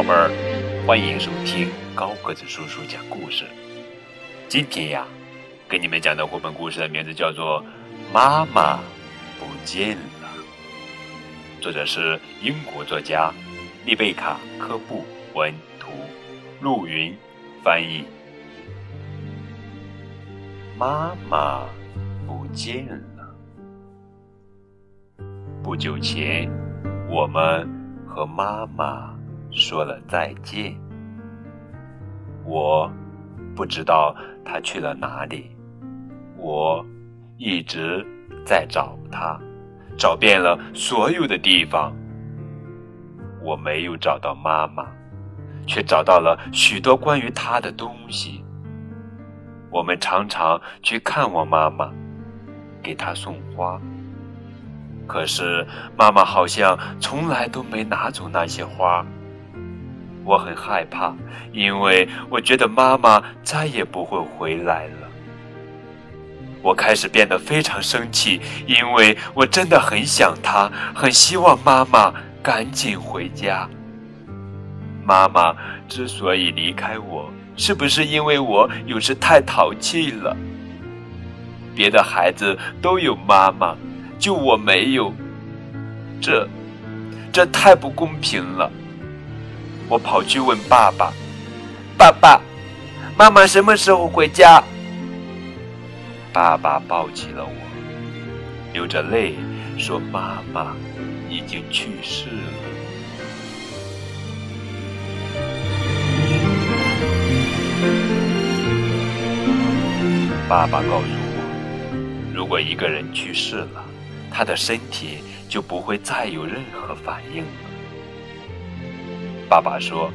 宝贝儿，欢迎收听高个子叔叔讲故事。今天呀，给你们讲的绘本故事的名字叫做《妈妈不见了》，作者是英国作家丽贝卡·科布文图，陆云翻译。妈妈不见了。不久前，我们和妈妈说了再见。我不知道她去了哪里，我一直在找她，找遍了所有的地方。我没有找到妈妈，却找到了许多关于她的东西。我们常常去看望妈妈，给她送花。可是妈妈好像从来都没拿走那些花。我很害怕，因为我觉得妈妈再也不会回来了。我开始变得非常生气，因为我真的很想她，很希望妈妈赶紧回家。妈妈之所以离开我。是不是因为我有时太淘气了？别的孩子都有妈妈，就我没有，这，这太不公平了。我跑去问爸爸：“爸爸，妈妈什么时候回家？”爸爸抱起了我，流着泪说：“妈妈已经去世了。”爸爸告诉我，如果一个人去世了，他的身体就不会再有任何反应了。爸爸说，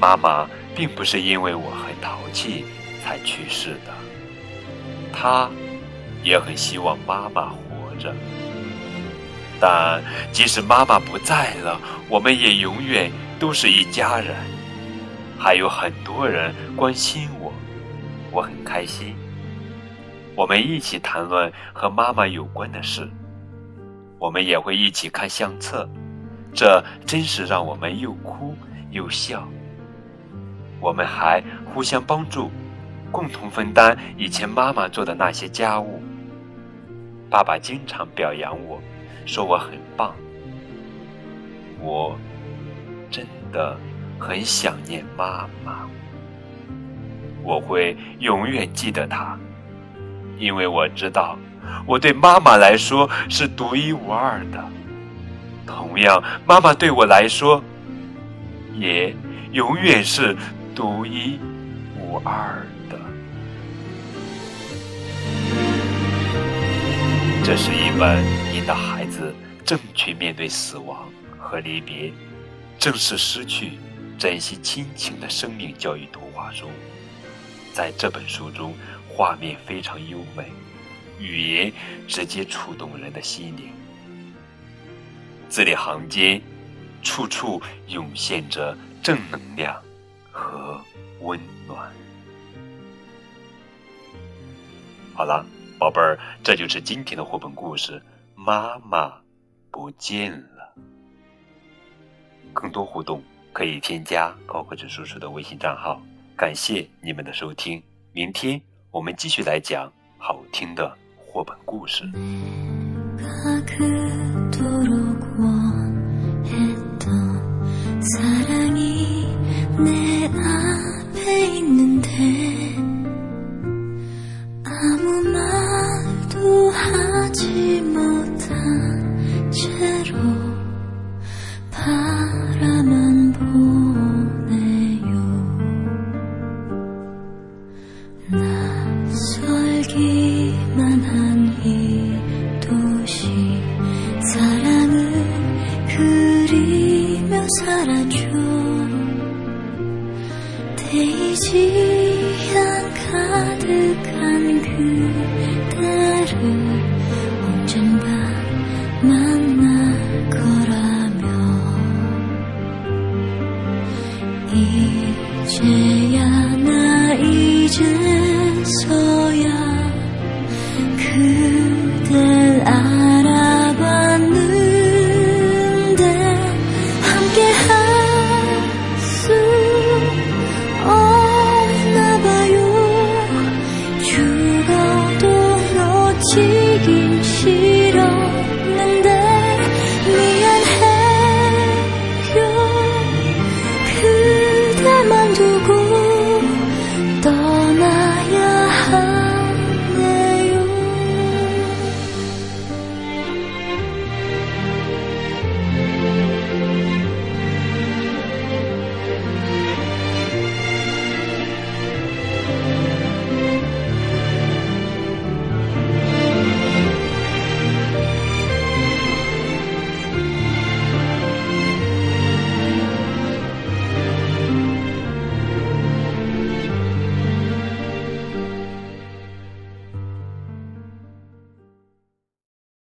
妈妈并不是因为我很淘气才去世的，他也很希望妈妈活着。但即使妈妈不在了，我们也永远都是一家人，还有很多人关心我，我很开心。我们一起谈论和妈妈有关的事，我们也会一起看相册，这真是让我们又哭又笑。我们还互相帮助，共同分担以前妈妈做的那些家务。爸爸经常表扬我，说我很棒。我真的很想念妈妈，我会永远记得她。因为我知道，我对妈妈来说是独一无二的，同样，妈妈对我来说，也永远是独一无二的。这是一本引导孩子正确面对死亡和离别，正视失去、珍惜亲情的生命教育图画书。在这本书中。画面非常优美，语言直接触动人的心灵，字里行间，处处涌现着正能量和温暖。好了，宝贝儿，这就是今天的绘本故事《妈妈不见了》。更多互动可以添加高个子叔叔的微信账号。感谢你们的收听，明天。我们继续来讲好听的绘本故事。 사랑이 내 앞에 있는 살아줘 데이지 향 가득한 그대를 언젠가 만날 거라며 이제야 나 이제